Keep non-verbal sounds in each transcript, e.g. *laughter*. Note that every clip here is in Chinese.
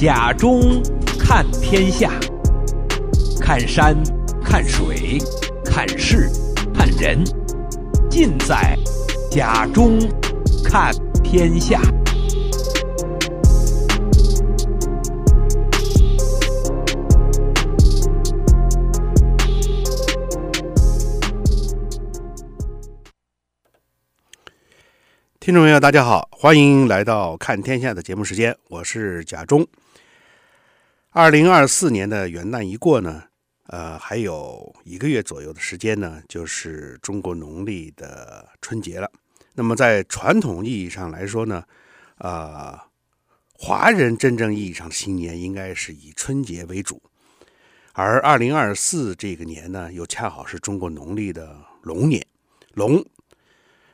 甲中看天下，看山，看水，看事，看人，尽在甲中看天下。听众朋友，大家好，欢迎来到看天下的节目时间，我是甲中。二零二四年的元旦一过呢，呃，还有一个月左右的时间呢，就是中国农历的春节了。那么在传统意义上来说呢，呃，华人真正意义上的新年应该是以春节为主，而二零二四这个年呢，又恰好是中国农历的龙年，龙。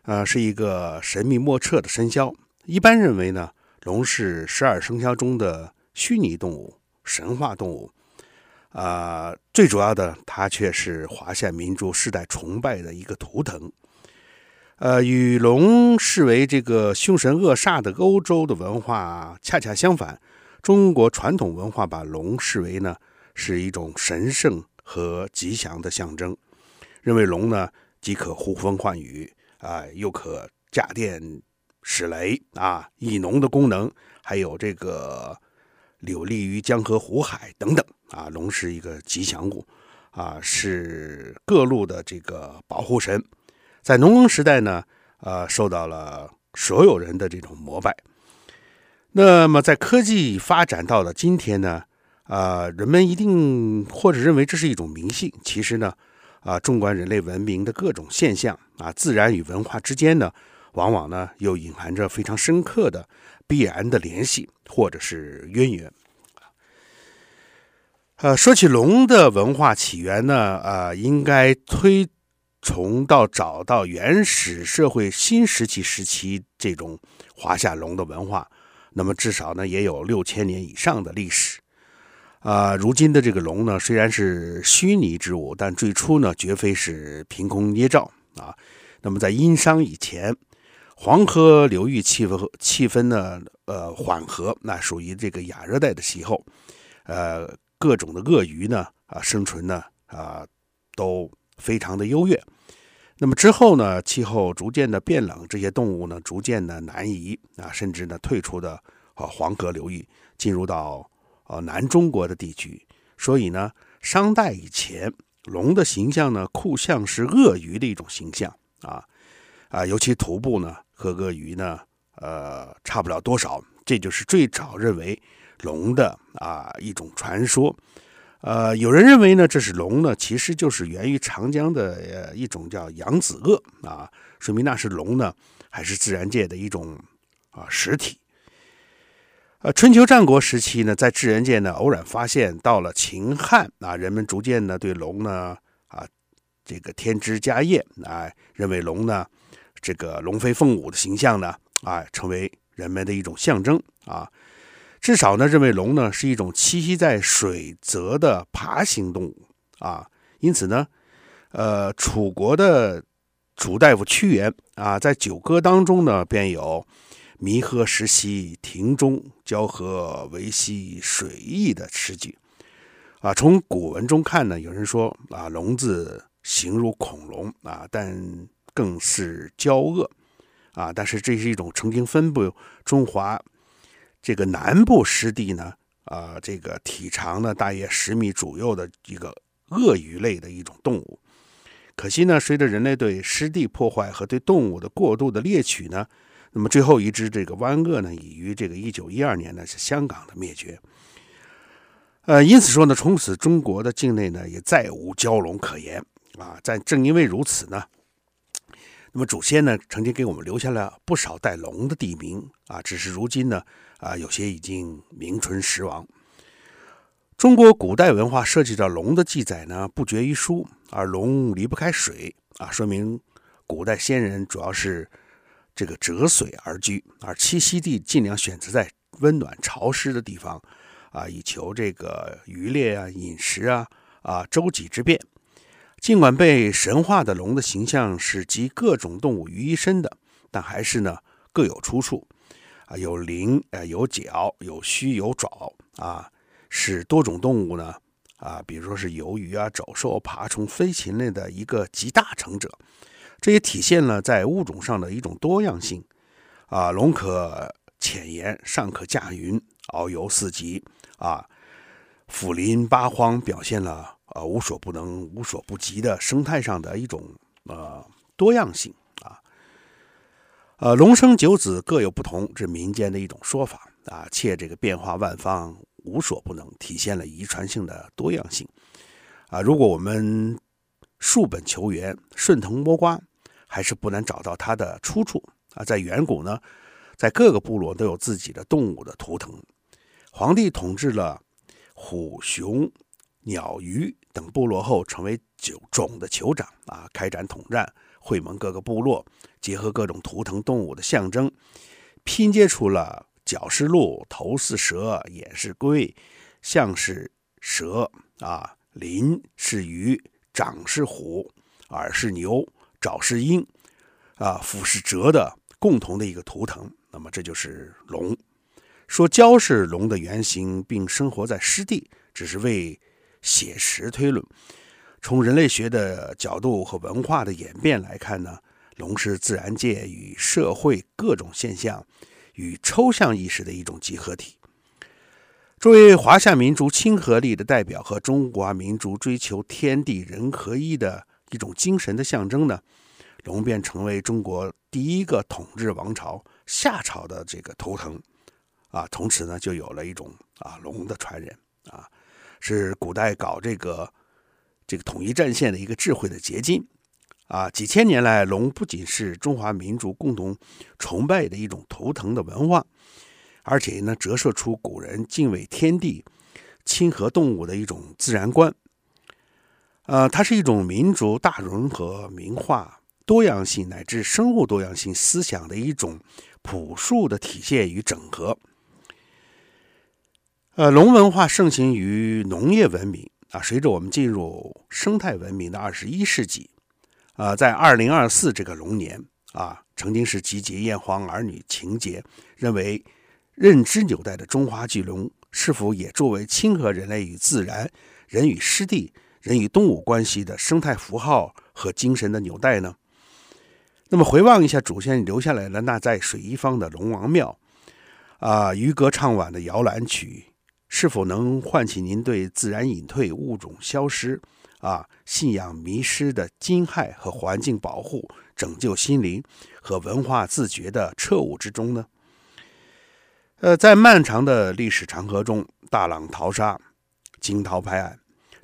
呃，是一个神秘莫测的生肖。一般认为呢，龙是十二生肖中的虚拟动物、神话动物。啊、最主要的，它却是华夏民族世代崇拜的一个图腾。呃，与龙视为这个凶神恶煞的欧洲的文化恰恰相反，中国传统文化把龙视为呢是一种神圣和吉祥的象征，认为龙呢既可呼风唤雨。啊，又可驾电使雷啊，以龙的功能，还有这个有利于江河湖海等等啊。龙是一个吉祥物啊，是各路的这个保护神，在农耕时代呢，呃，受到了所有人的这种膜拜。那么在科技发展到了今天呢，啊，人们一定或者认为这是一种迷信，其实呢。啊，纵观人类文明的各种现象啊，自然与文化之间呢，往往呢又隐含着非常深刻的必然的联系或者是渊源。呃，说起龙的文化起源呢，呃，应该推崇到找到原始社会新石器时期这种华夏龙的文化，那么至少呢也有六千年以上的历史。啊、如今的这个龙呢，虽然是虚拟之物，但最初呢，绝非是凭空捏造啊。那么在殷商以前，黄河流域气氛气氛呢，呃，缓和，那属于这个亚热带的气候，呃，各种的鳄鱼呢，啊，生存呢，啊，都非常的优越。那么之后呢，气候逐渐的变冷，这些动物呢，逐渐的南移啊，甚至呢，退出的啊黄河流域，进入到。呃，南中国的地区，所以呢，商代以前，龙的形象呢，酷像是鳄鱼的一种形象啊啊，尤其头部呢和鳄鱼呢，呃，差不了多少，这就是最早认为龙的啊一种传说。呃，有人认为呢，这是龙呢，其实就是源于长江的呃一种叫扬子鳄啊，说明那是龙呢，还是自然界的一种啊实体。呃，春秋战国时期呢，在自然界呢偶然发现，到了秦汉啊，人们逐渐呢对龙呢这个添枝加叶啊，认为龙呢这个龙飞凤舞的形象呢啊成为人们的一种象征啊，至少呢认为龙呢是一种栖息在水泽的爬行动物啊，因此呢，呃，楚国的楚大夫屈原啊在《九歌》当中呢便有。弥河石兮庭中，交河为兮水翼的诗句啊。从古文中看呢，有人说啊，龙字形如恐龙啊，但更是交恶啊。但是这是一种曾经分布中华这个南部湿地呢啊，这个体长呢大约十米左右的一个鳄鱼类的一种动物。可惜呢，随着人类对湿地破坏和对动物的过度的猎取呢。那么最后一只这个湾鳄呢，已于这个一九一二年呢是香港的灭绝。呃，因此说呢，从此中国的境内呢也再无蛟龙可言啊。但正因为如此呢，那么祖先呢曾经给我们留下了不少带龙的地名啊，只是如今呢啊有些已经名存实亡。中国古代文化涉及到龙的记载呢不绝于书，而龙离不开水啊，说明古代先人主要是。这个择水而居，而栖息地尽量选择在温暖潮湿的地方，啊，以求这个渔猎啊、饮食啊、啊周几之便。尽管被神化的龙的形象是集各种动物于一身的，但还是呢各有出处。啊，有鳞，呃，有角，有须，有爪，啊，是多种动物呢，啊，比如说是鱿鱼啊、走兽、爬虫、飞禽类的一个集大成者，这也体现了在物种上的一种多样性。啊，龙可潜岩，上可驾云，遨游四极，啊，俯临八荒，表现了呃无所不能、无所不及的生态上的一种呃多样性啊。呃，龙生九子各有不同，这是民间的一种说法啊。且这个变化万方，无所不能，体现了遗传性的多样性啊。如果我们溯本求源，顺藤摸瓜，还是不难找到它的出处啊。在远古呢，在各个部落都有自己的动物的图腾。皇帝统治了虎、熊、鸟、鱼等部落后，成为九种的酋长啊，开展统战。会盟各个部落，结合各种图腾动物的象征，拼接出了角是鹿、头是蛇、眼是龟、象是蛇啊，鳞是鱼、掌是虎、耳是牛、爪是鹰啊，腹是蛰的共同的一个图腾。那么这就是龙。说蛟是龙的原型，并生活在湿地，只是为写实推论。从人类学的角度和文化的演变来看呢，龙是自然界与社会各种现象与抽象意识的一种集合体。作为华夏民族亲和力的代表和中华民族追求天地人合一的一种精神的象征呢，龙便成为中国第一个统治王朝夏朝的这个图腾。啊，从此呢就有了一种啊龙的传人啊，是古代搞这个。这个统一战线的一个智慧的结晶，啊，几千年来，龙不仅是中华民族共同崇拜的一种图腾的文化，而且呢，折射出古人敬畏天地、亲和动物的一种自然观。呃，它是一种民族大融合、文化多样性乃至生物多样性思想的一种朴素的体现与整合。呃，龙文化盛行于农业文明。啊，随着我们进入生态文明的二十一世纪，啊，在二零二四这个龙年啊，曾经是集结炎黄儿女情结，认为认知纽带的中华巨龙，是否也作为亲和人类与自然、人与湿地、人与动物关系的生态符号和精神的纽带呢？那么回望一下祖先留下来的那在水一方的龙王庙，啊，渔歌唱晚的摇篮曲。是否能唤起您对自然隐退、物种消失、啊信仰迷失的惊骇和环境保护、拯救心灵和文化自觉的彻悟之中呢？呃，在漫长的历史长河中，大浪淘沙，惊涛拍岸，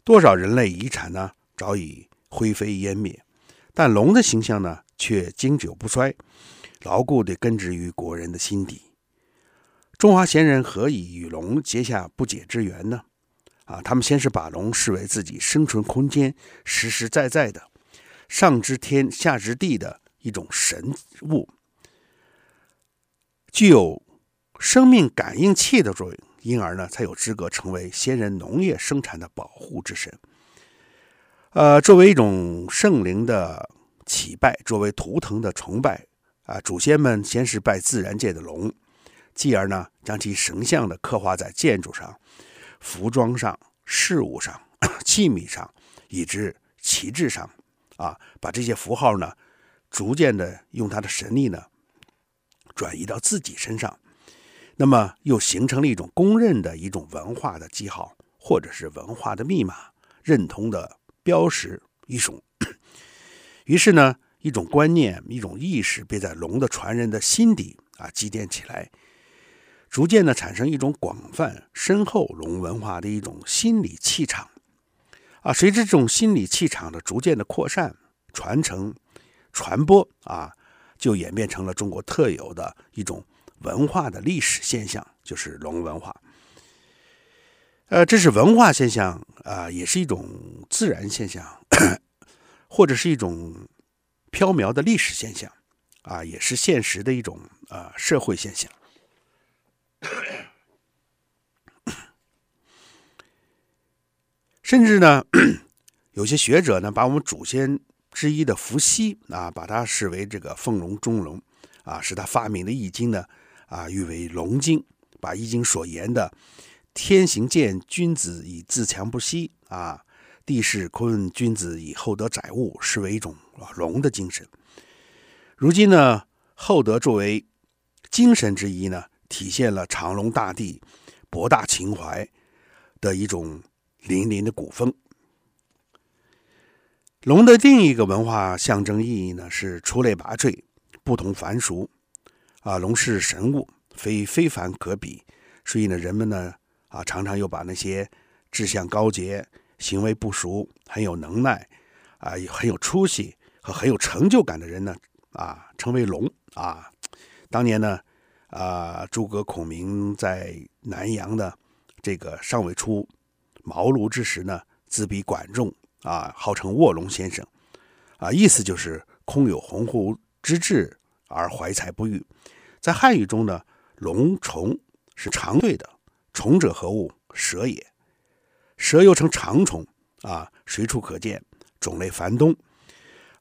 多少人类遗产呢早已灰飞烟灭，但龙的形象呢却经久不衰，牢固地根植于国人的心底。中华先人何以与龙结下不解之缘呢？啊，他们先是把龙视为自己生存空间实实在在的上知天下知地的一种神物，具有生命感应器的作用，因而呢，才有资格成为先人农业生产的保护之神。呃，作为一种圣灵的祈拜，作为图腾的崇拜，啊，祖先们先是拜自然界的龙。继而呢，将其神像的刻画在建筑上、服装上、事物上、*clears throat* 器皿上，以至旗帜上，啊，把这些符号呢，逐渐的用他的神力呢，转移到自己身上，那么又形成了一种公认的一种文化的记号，或者是文化的密码，认同的标识一种。于是呢，一种观念、一种意识，被在龙的传人的心底啊积淀起来。逐渐的产生一种广泛深厚龙文化的一种心理气场，啊，随着这种心理气场的逐渐的扩散、传承、传播，啊，就演变成了中国特有的一种文化的历史现象，就是龙文化。呃，这是文化现象啊，也是一种自然现象，或者是一种飘渺的历史现象，啊，也是现实的一种啊社会现象。*coughs* 甚至呢，*coughs* 有些学者呢，把我们祖先之一的伏羲啊，把它视为这个凤龙中龙啊，是他发明的《易经》呢啊，誉为龙经，把《易经》所言的“天行健，君子以自强不息”啊，“地势坤，君子以厚德载物”视为一种龙的精神。如今呢，厚德作为精神之一呢，体现了长隆大地博大情怀的一种凛凛的古风。龙的另一个文化象征意义呢，是出类拔萃，不同凡俗。啊，龙是神物，非非凡可比，所以呢，人们呢，啊，常常又把那些志向高洁、行为不俗、很有能耐、啊，很有出息和很有成就感的人呢，啊，称为龙啊。当年呢，啊，诸葛孔明在南阳的这个尚未出茅庐之时呢，自比管仲啊，号称卧龙先生，啊，意思就是空有鸿鹄之志。而怀才不遇，在汉语中呢，龙虫是长对的，虫者何物？蛇也。蛇又称长虫啊，随处可见，种类繁多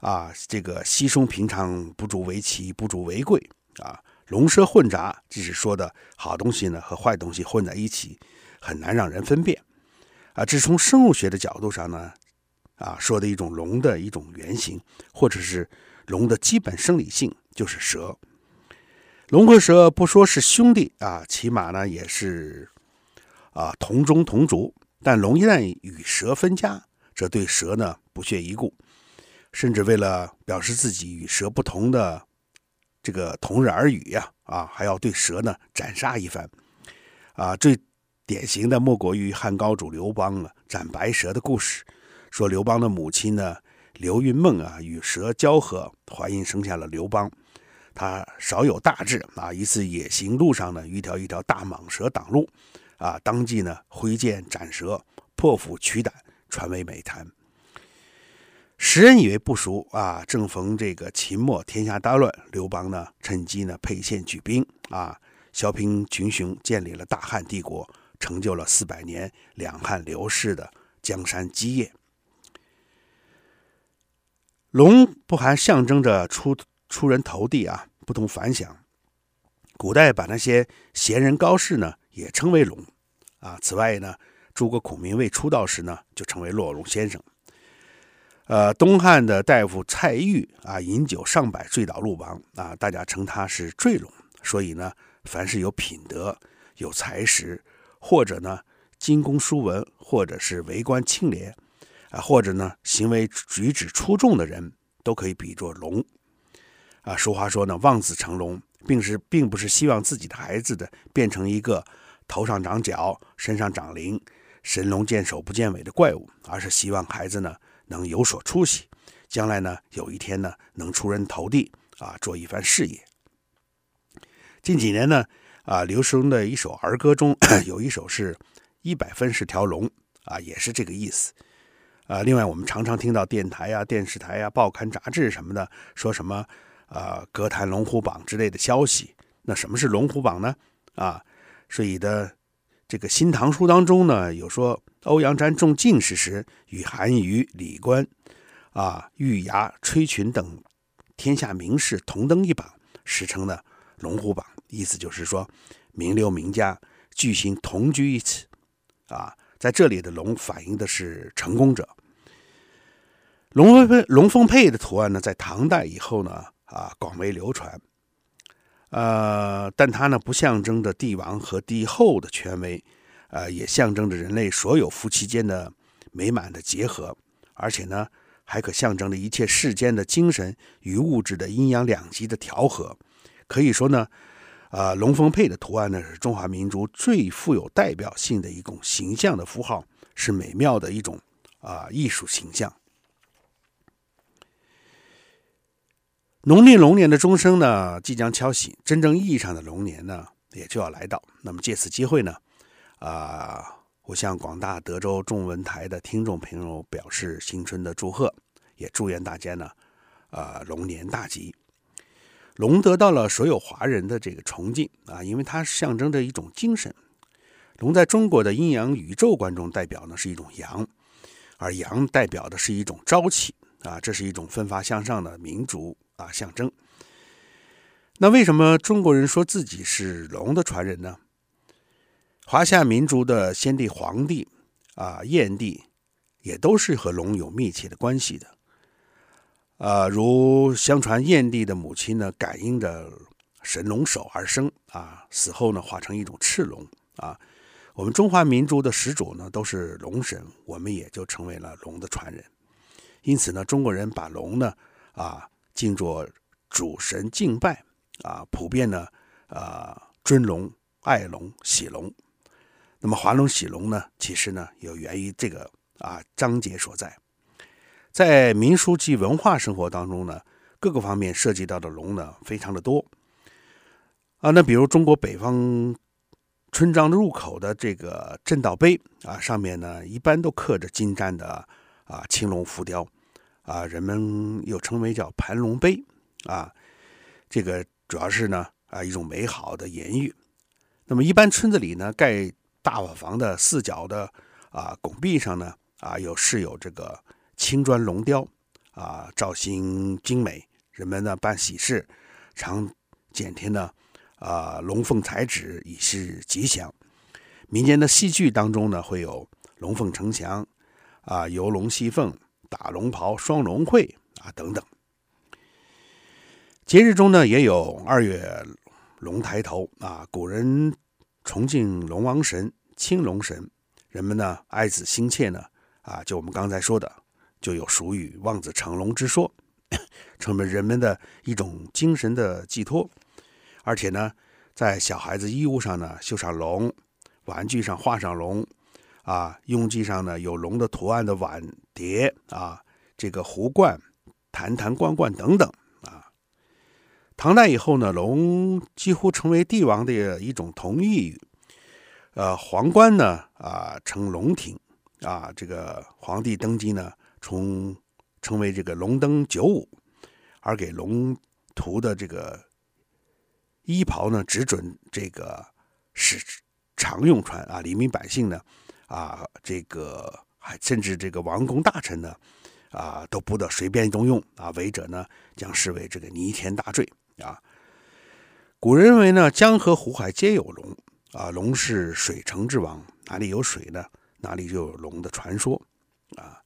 啊。这个稀松平常，不足为奇，不足为贵啊。龙蛇混杂，即是说的好东西呢和坏东西混在一起，很难让人分辨啊。这是从生物学的角度上呢，啊，说的一种龙的一种原型，或者是龙的基本生理性。就是蛇，龙和蛇不说是兄弟啊，起码呢也是啊同宗同族。但龙一旦与蛇分家，则对蛇呢不屑一顾，甚至为了表示自己与蛇不同的这个同日而语呀啊，还要对蛇呢斩杀一番啊。最典型的莫过于汉高祖刘邦啊斩白蛇的故事，说刘邦的母亲呢刘云梦啊与蛇交合，怀孕生下了刘邦。他少有大志啊！一次野行路上呢，遇到一条大蟒蛇挡路，啊，当即呢挥剑斩蛇，破腹取胆，传为美谈。时人以为不熟啊，正逢这个秦末天下大乱，刘邦呢趁机呢沛县举兵啊，削平群雄，建立了大汉帝国，成就了四百年两汉刘氏的江山基业。龙不还象征着出出人头地啊，不同凡响。古代把那些贤人高士呢，也称为龙啊。此外呢，诸葛孔明未出道时呢，就称为落龙先生。呃，东汉的大夫蔡驭啊，饮酒上百，醉倒路旁啊，大家称他是醉龙。所以呢，凡是有品德、有才识，或者呢精工书文，或者是为官清廉啊，或者呢行为举止出众的人，都可以比作龙。啊，俗话说呢，望子成龙，并是并不是希望自己的孩子的变成一个头上长角、身上长鳞、神龙见首不见尾的怪物，而是希望孩子呢能有所出息，将来呢有一天呢能出人头地啊，做一番事业。近几年呢啊，流行的一首儿歌中 *clears throat* 有一首是一百分是条龙啊，也是这个意思。啊，另外我们常常听到电台、啊、电视台、啊、报刊杂志什么的说什么。啊，歌坛龙虎榜之类的消息，那什么是龙虎榜呢？啊，所以的这个《新唐书》当中呢，有说欧阳詹中进士时，与韩愈、李观、啊玉牙、崔群等天下名士同登一榜，史称呢龙虎榜。意思就是说，名流名家巨星同居一次。啊，在这里的龙反映的是成功者。龙凤配龙凤配的图案呢，在唐代以后呢。啊，广为流传，呃，但它呢不象征着帝王和帝后的权威，呃，也象征着人类所有夫妻间的美满的结合，而且呢，还可象征着一切世间的精神与物质的阴阳两极的调和。可以说呢，呃，龙凤配的图案呢是中华民族最富有代表性的一种形象的符号，是美妙的一种啊、艺术形象。农历龙年的钟声呢，即将敲醒，真正意义上的龙年呢，也就要来到。那么借此机会呢，啊、我向广大德州中文台的听众朋友表示新春的祝贺，也祝愿大家呢，呃，龙年大吉。龙得到了所有华人的这个崇敬啊，因为它象征着一种精神。龙在中国的阴阳宇宙观中代表呢是一种阳，而阳代表的是一种朝气啊，这是一种奋发向上的民族。啊，象征。那为什么中国人说自己是龙的传人呢？华夏民族的先帝黄帝啊，燕帝也都是和龙有密切的关系的。啊，如相传燕帝的母亲呢，感应着神龙首而生啊，死后呢化成一种赤龙啊。我们中华民族的始祖呢都是龙神，我们也就成为了龙的传人。因此呢，中国人把龙呢啊敬作主神敬拜。啊，普遍呢，啊，尊龙、爱龙、喜龙。那么，华龙喜龙呢，其实呢，有源于这个啊章节所在。在民俗及文化生活当中呢，各个方面涉及到的龙呢，非常的多。啊，那比如中国北方村庄入口的这个镇道碑啊，上面呢，一般都刻着精湛的啊青龙浮雕，啊，人们又称为叫盘龙碑啊，这个。主要是呢啊一种美好的言喻。那么一般村子里呢盖大瓦房的四角的啊拱壁上呢啊有饰有这个青砖龙雕啊造型精美。人们呢办喜事常剪贴呢啊龙凤彩纸以示吉祥。民间的戏剧当中呢会有龙凤呈祥啊游龙戏凤打龙袍双龙会啊等等。节日中呢，也有二月龙抬头啊，古人崇敬龙王神、青龙神，人们呢爱子心切呢啊，就我们刚才说的，就有俗语“望子成龙”之说，*laughs* 成为人们的一种精神的寄托。而且呢，在小孩子衣物上呢绣上龙，玩具上画上龙，啊，用具上呢有龙的图案的碗碟啊，这个壶罐、坛坛罐罐等等。唐代以后呢，龙几乎成为帝王的一种同义语。呃，皇冠呢，啊，称龙挺，啊，这个皇帝登基呢，从称为这个龙登九五，而给龙图的这个衣袍呢，只准这个使常用穿啊，黎民百姓呢，啊，这个还甚至这个王公大臣呢，啊，都不得随便动用啊，违者呢，将视为这个弥天大罪。啊，古人认为呢，江河湖海皆有龙啊，龙是水城之王，哪里有水呢，哪里就有龙的传说啊。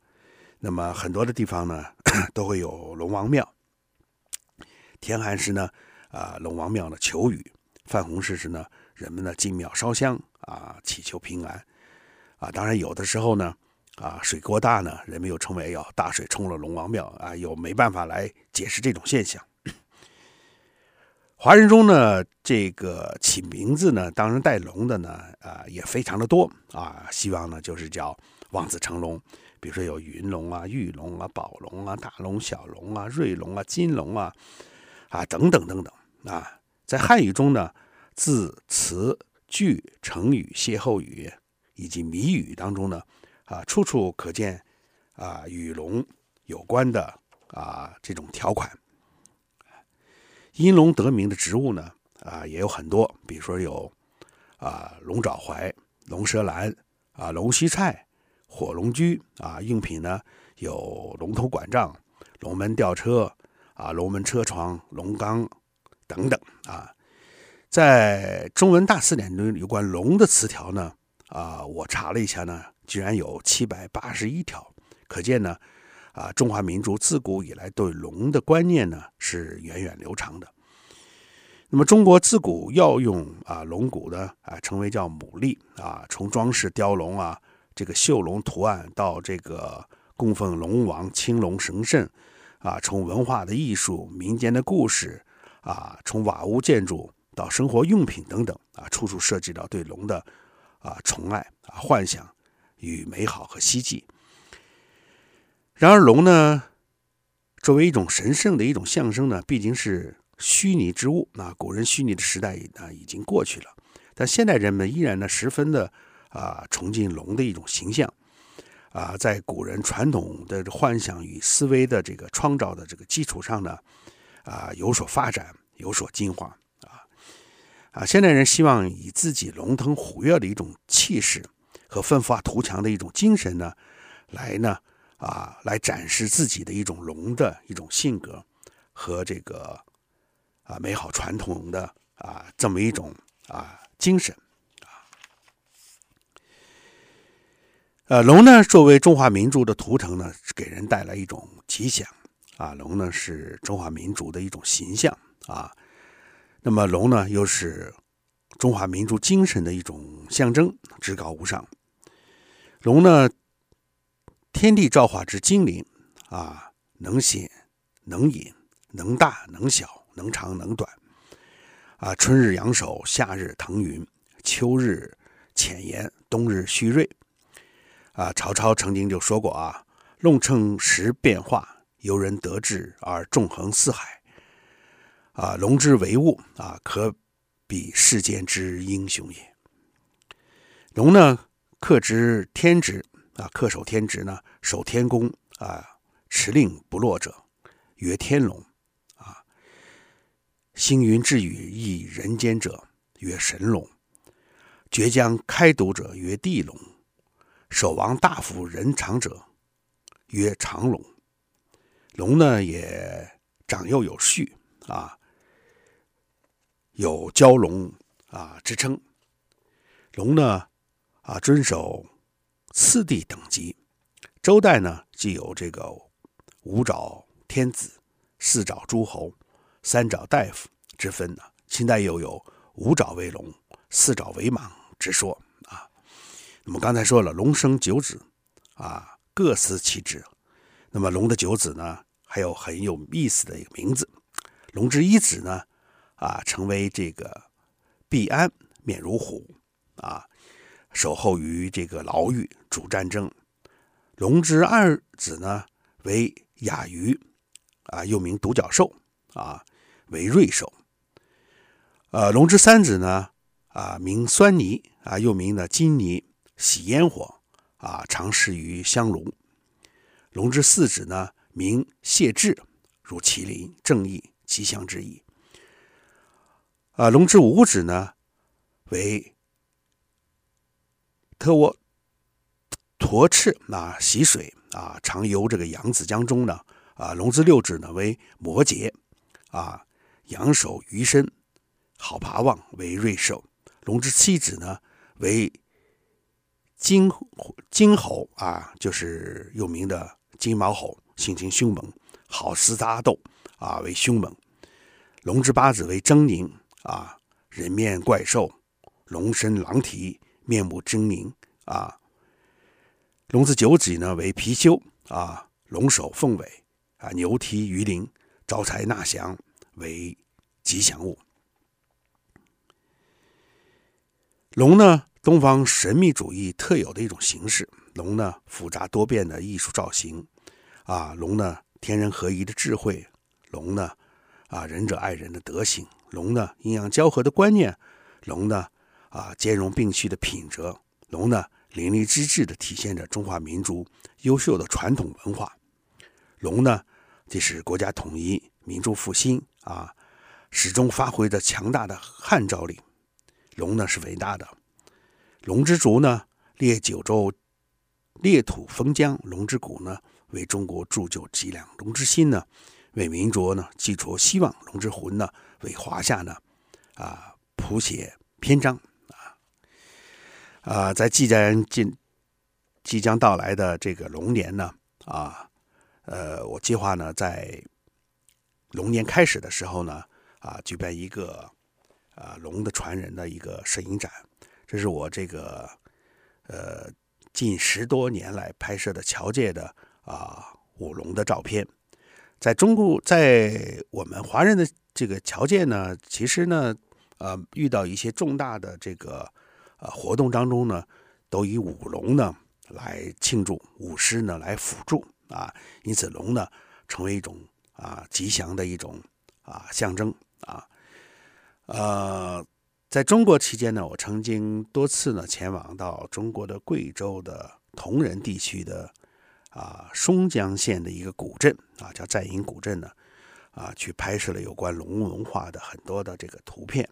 那么很多的地方呢，*coughs* 都会有龙王庙。天寒时呢，啊，龙王庙呢求雨；泛红时时呢，人们呢进庙烧香啊，祈求平安啊。当然有的时候呢，啊，水过大呢，人们又称为要大水冲了龙王庙啊，又没办法来解释这种现象。华人中呢，这个起名字呢，当然带龙的呢，啊、也非常的多啊。希望呢，就是叫望子成龙，比如说有云龙啊、玉龙啊、宝龙啊、大龙、小龙啊、瑞龙啊、金龙啊，啊等等等等啊。在汉语中呢，字词句成语歇后语以及谜语当中呢，啊，处处可见啊与龙有关的啊这种条款。因龙得名的植物呢，啊，也有很多，比如说有啊龙爪槐、龙舌兰啊、龙须菜、火龙驹啊。用品呢有龙头拐杖、龙门吊车啊、龙门车床、龙缸等等啊。在中文大词典中有关龙的词条呢，啊，我查了一下呢，居然有七百八十一条，可见呢。啊，中华民族自古以来对龙的观念呢是源远流长的。那么，中国自古要用啊龙骨的啊称为叫牡蛎啊，从装饰雕龙啊这个绣龙图案到这个供奉龙王、青龙神圣啊，从文化的艺术、民间的故事啊，从瓦屋建筑到生活用品等等啊，处处涉及到对龙的啊宠爱啊幻想与美好和希冀。然而龙呢，作为一种神圣的一种象征呢，毕竟是虚拟之物。那古人虚拟的时代啊已经过去了，但现代人们依然呢十分的啊崇敬龙的一种形象啊，在古人传统的幻想与思维的这个创造的这个基础上呢啊有所发展，有所进化啊啊，现代人希望以自己龙腾虎跃的一种气势和奋发图强的一种精神呢来呢。啊，来展示自己的一种龙的一种性格和这个啊美好传统的啊这么一种啊精神啊。呃，龙呢作为中华民族的图腾呢，给人带来一种吉祥啊。龙呢是中华民族的一种形象啊。那么龙呢又是中华民族精神的一种象征，至高无上。龙呢，天地造化之精灵啊，能显能隐，能大能小，能长能短，啊，春日扬首，夏日腾云，秋日潜言，冬日蓄锐。啊，曹操曾经就说过啊：“龙乘时变化，由人得志而纵横四海。”啊，龙之为物啊，可比世间之英雄也。龙呢，克之天职啊，恪守天职呢，守天宫啊。持令不落者，曰天龙，啊；星云之雨益人间者，曰神龙；绝将开堵者，曰地龙；守王大夫人长者，曰长龙。龙呢，也长幼有序啊，有蛟龙啊之称。龙呢，啊，遵守次第等级。周代呢，既有这个。五爪天子、四爪诸侯、三爪大夫之分呢。清代又有五爪为龙、四爪为蟒之说啊。那么刚才说了，龙生九子啊，各司其职。那么龙的九子呢，还有很有意思的一个名字。龙之一子呢，啊，成为这个毕安，面如虎啊，守候于这个牢狱，主战争。龙之二子呢，为雅鱼，啊，又名独角兽，啊，为瑞兽。呃，龙之三子呢，啊，名狻猊，啊，又名呢金猊，喜烟火，啊，常食于香炉。龙之四子呢，名谢志，如麒麟，正义吉祥之意。啊，龙之五子呢，为特沃驼赤，啊，喜水。啊，常游这个扬子江中呢。啊，龙之六子呢为摩羯，啊，仰首鱼身，好爬望，为瑞兽。龙之七子呢为金金猴，啊，就是有名的金毛猴，性情凶猛，好厮杀斗，啊，为凶猛。龙之八子为狰狞，啊，人面怪兽，龙身狼蹄，面目狰狞，啊。龙之九子呢为貔貅啊，龙首凤尾啊，牛蹄鱼鳞，招财纳祥为吉祥物。龙呢，东方神秘主义特有的一种形式。龙呢，复杂多变的艺术造型啊，龙呢，天人合一的智慧。龙呢，啊，仁者爱人的德行。龙呢，阴阳交合的观念。龙呢，啊，兼容并蓄的品质。龙呢。淋漓尽致地体现着中华民族优秀的传统文化。龙呢，这是国家统一、民族复兴啊，始终发挥着强大的号召力。龙呢是伟大的。龙之族呢，列九州，列土封疆；龙之骨呢，为中国铸就脊梁；龙之心呢，为民族呢寄托希望；龙之魂呢，为华夏呢啊谱写篇章。啊，在即将进即将到来的这个龙年呢，啊，呃，我计划呢在龙年开始的时候呢，啊，举办一个啊龙的传人的一个摄影展。这是我这个呃近十多年来拍摄的侨界的啊舞龙的照片。在中国，在我们华人的这个侨界呢，其实呢，呃，遇到一些重大的这个。啊，活动当中呢，都以舞龙呢来庆祝，舞狮呢来辅助啊，因此龙呢成为一种啊吉祥的一种啊象征啊。呃，在中国期间呢，我曾经多次呢前往到中国的贵州的铜仁地区的啊松江县的一个古镇啊，叫寨营古镇呢啊，去拍摄了有关龙文化的很多的这个图片。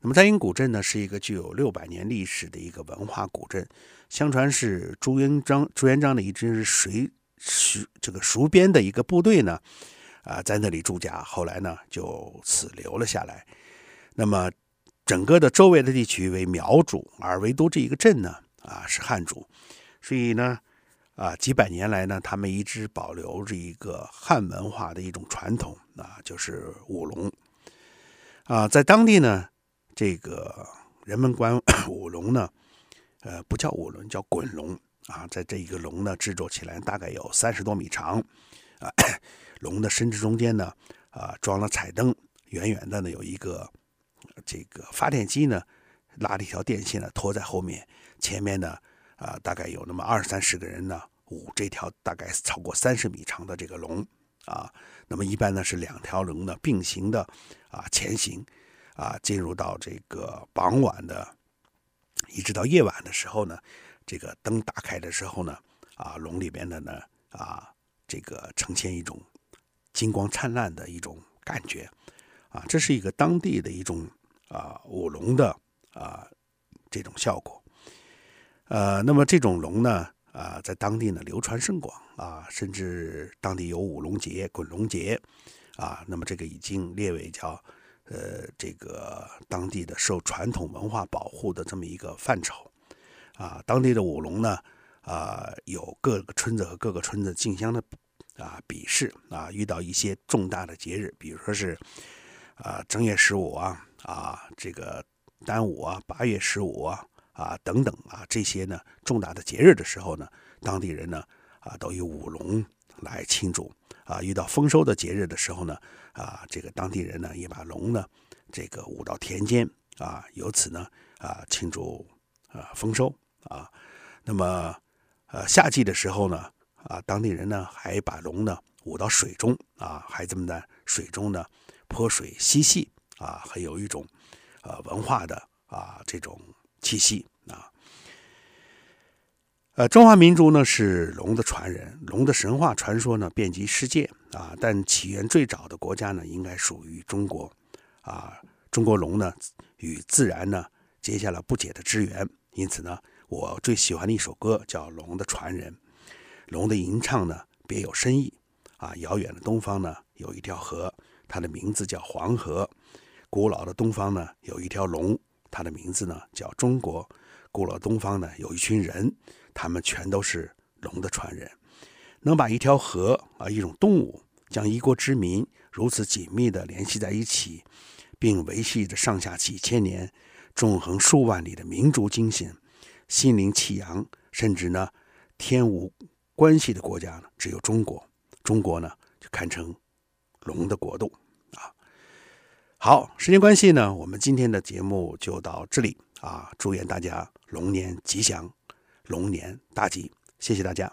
那么寨营古镇呢，是一个具有六百年历史的一个文化古镇。相传是朱元璋朱元璋的一支水戍这个戍边的一个部队呢，啊，在那里驻扎，后来呢就此留了下来。那么整个的周围的地区为苗族，而唯独这一个镇呢啊是汉族，所以呢啊几百年来呢，他们一直保留着一个汉文化的一种传统啊，就是舞龙啊，在当地呢，这个人们管 *coughs* 舞龙呢，呃，不叫舞龙，叫滚龙啊，在这一个龙呢制作起来大概有三十多米长啊。龙的身子中间呢，啊，装了彩灯，远远的呢有一个这个发电机呢，拉了一条电线呢拖在后面，前面呢，啊，大概有那么二三十个人呢舞这条大概超过三十米长的这个龙，啊，那么一般呢是两条龙呢并行的啊前行，啊，进入到这个傍晚的，一直到夜晚的时候呢，这个灯打开的时候呢，啊，龙里边的呢，啊，这个呈现一种。金光灿烂的一种感觉，啊，这是一个当地的一种啊舞龙的啊这种效果，呃，那么这种龙呢啊，在当地呢流传甚广啊，甚至当地有舞龙节、滚龙节啊，那么这个已经列为叫呃这个当地的受传统文化保护的这么一个范畴啊，当地的舞龙呢啊，有各个村子和各个村子竞相的。啊，比试啊，遇到一些重大的节日，比如说是啊正月十五啊，啊这个端午啊，八月十五啊，啊等等啊这些呢重大的节日的时候呢，当地人呢啊都以舞龙来庆祝啊。遇到丰收的节日的时候呢，啊这个当地人呢也把龙呢这个舞到田间啊，由此呢啊庆祝啊丰收啊。那么呃夏季的时候呢。啊，当地人呢还把龙呢舞到水中啊，孩子们在水中呢泼水嬉戏啊，很有一种呃文化的啊这种气息。呃，中华民族呢是龙的传人，龙的神话传说呢遍及世界啊，但起源最早的国家呢应该属于中国啊。中国龙呢与自然呢结下了不解的之缘，因此呢，我最喜欢的一首歌叫《龙的传人》。龙的吟唱呢，别有深意啊！遥远的东方呢，有一条河，它的名字叫黄河。古老的东方呢，有一条龙，它的名字呢叫中国。古老东方呢，有一群人，他们全都是龙的传人。能把一条河啊，一种动物，将一国之民如此紧密地联系在一起，并维系着上下几千年、纵横数万里的民族精神、心灵气扬，甚至呢，天无。关系的国家呢，只有中国。中国呢，就堪称龙的国度啊。好，时间关系呢，我们今天的节目就到这里啊。祝愿大家龙年吉祥，龙年大吉，谢谢大家。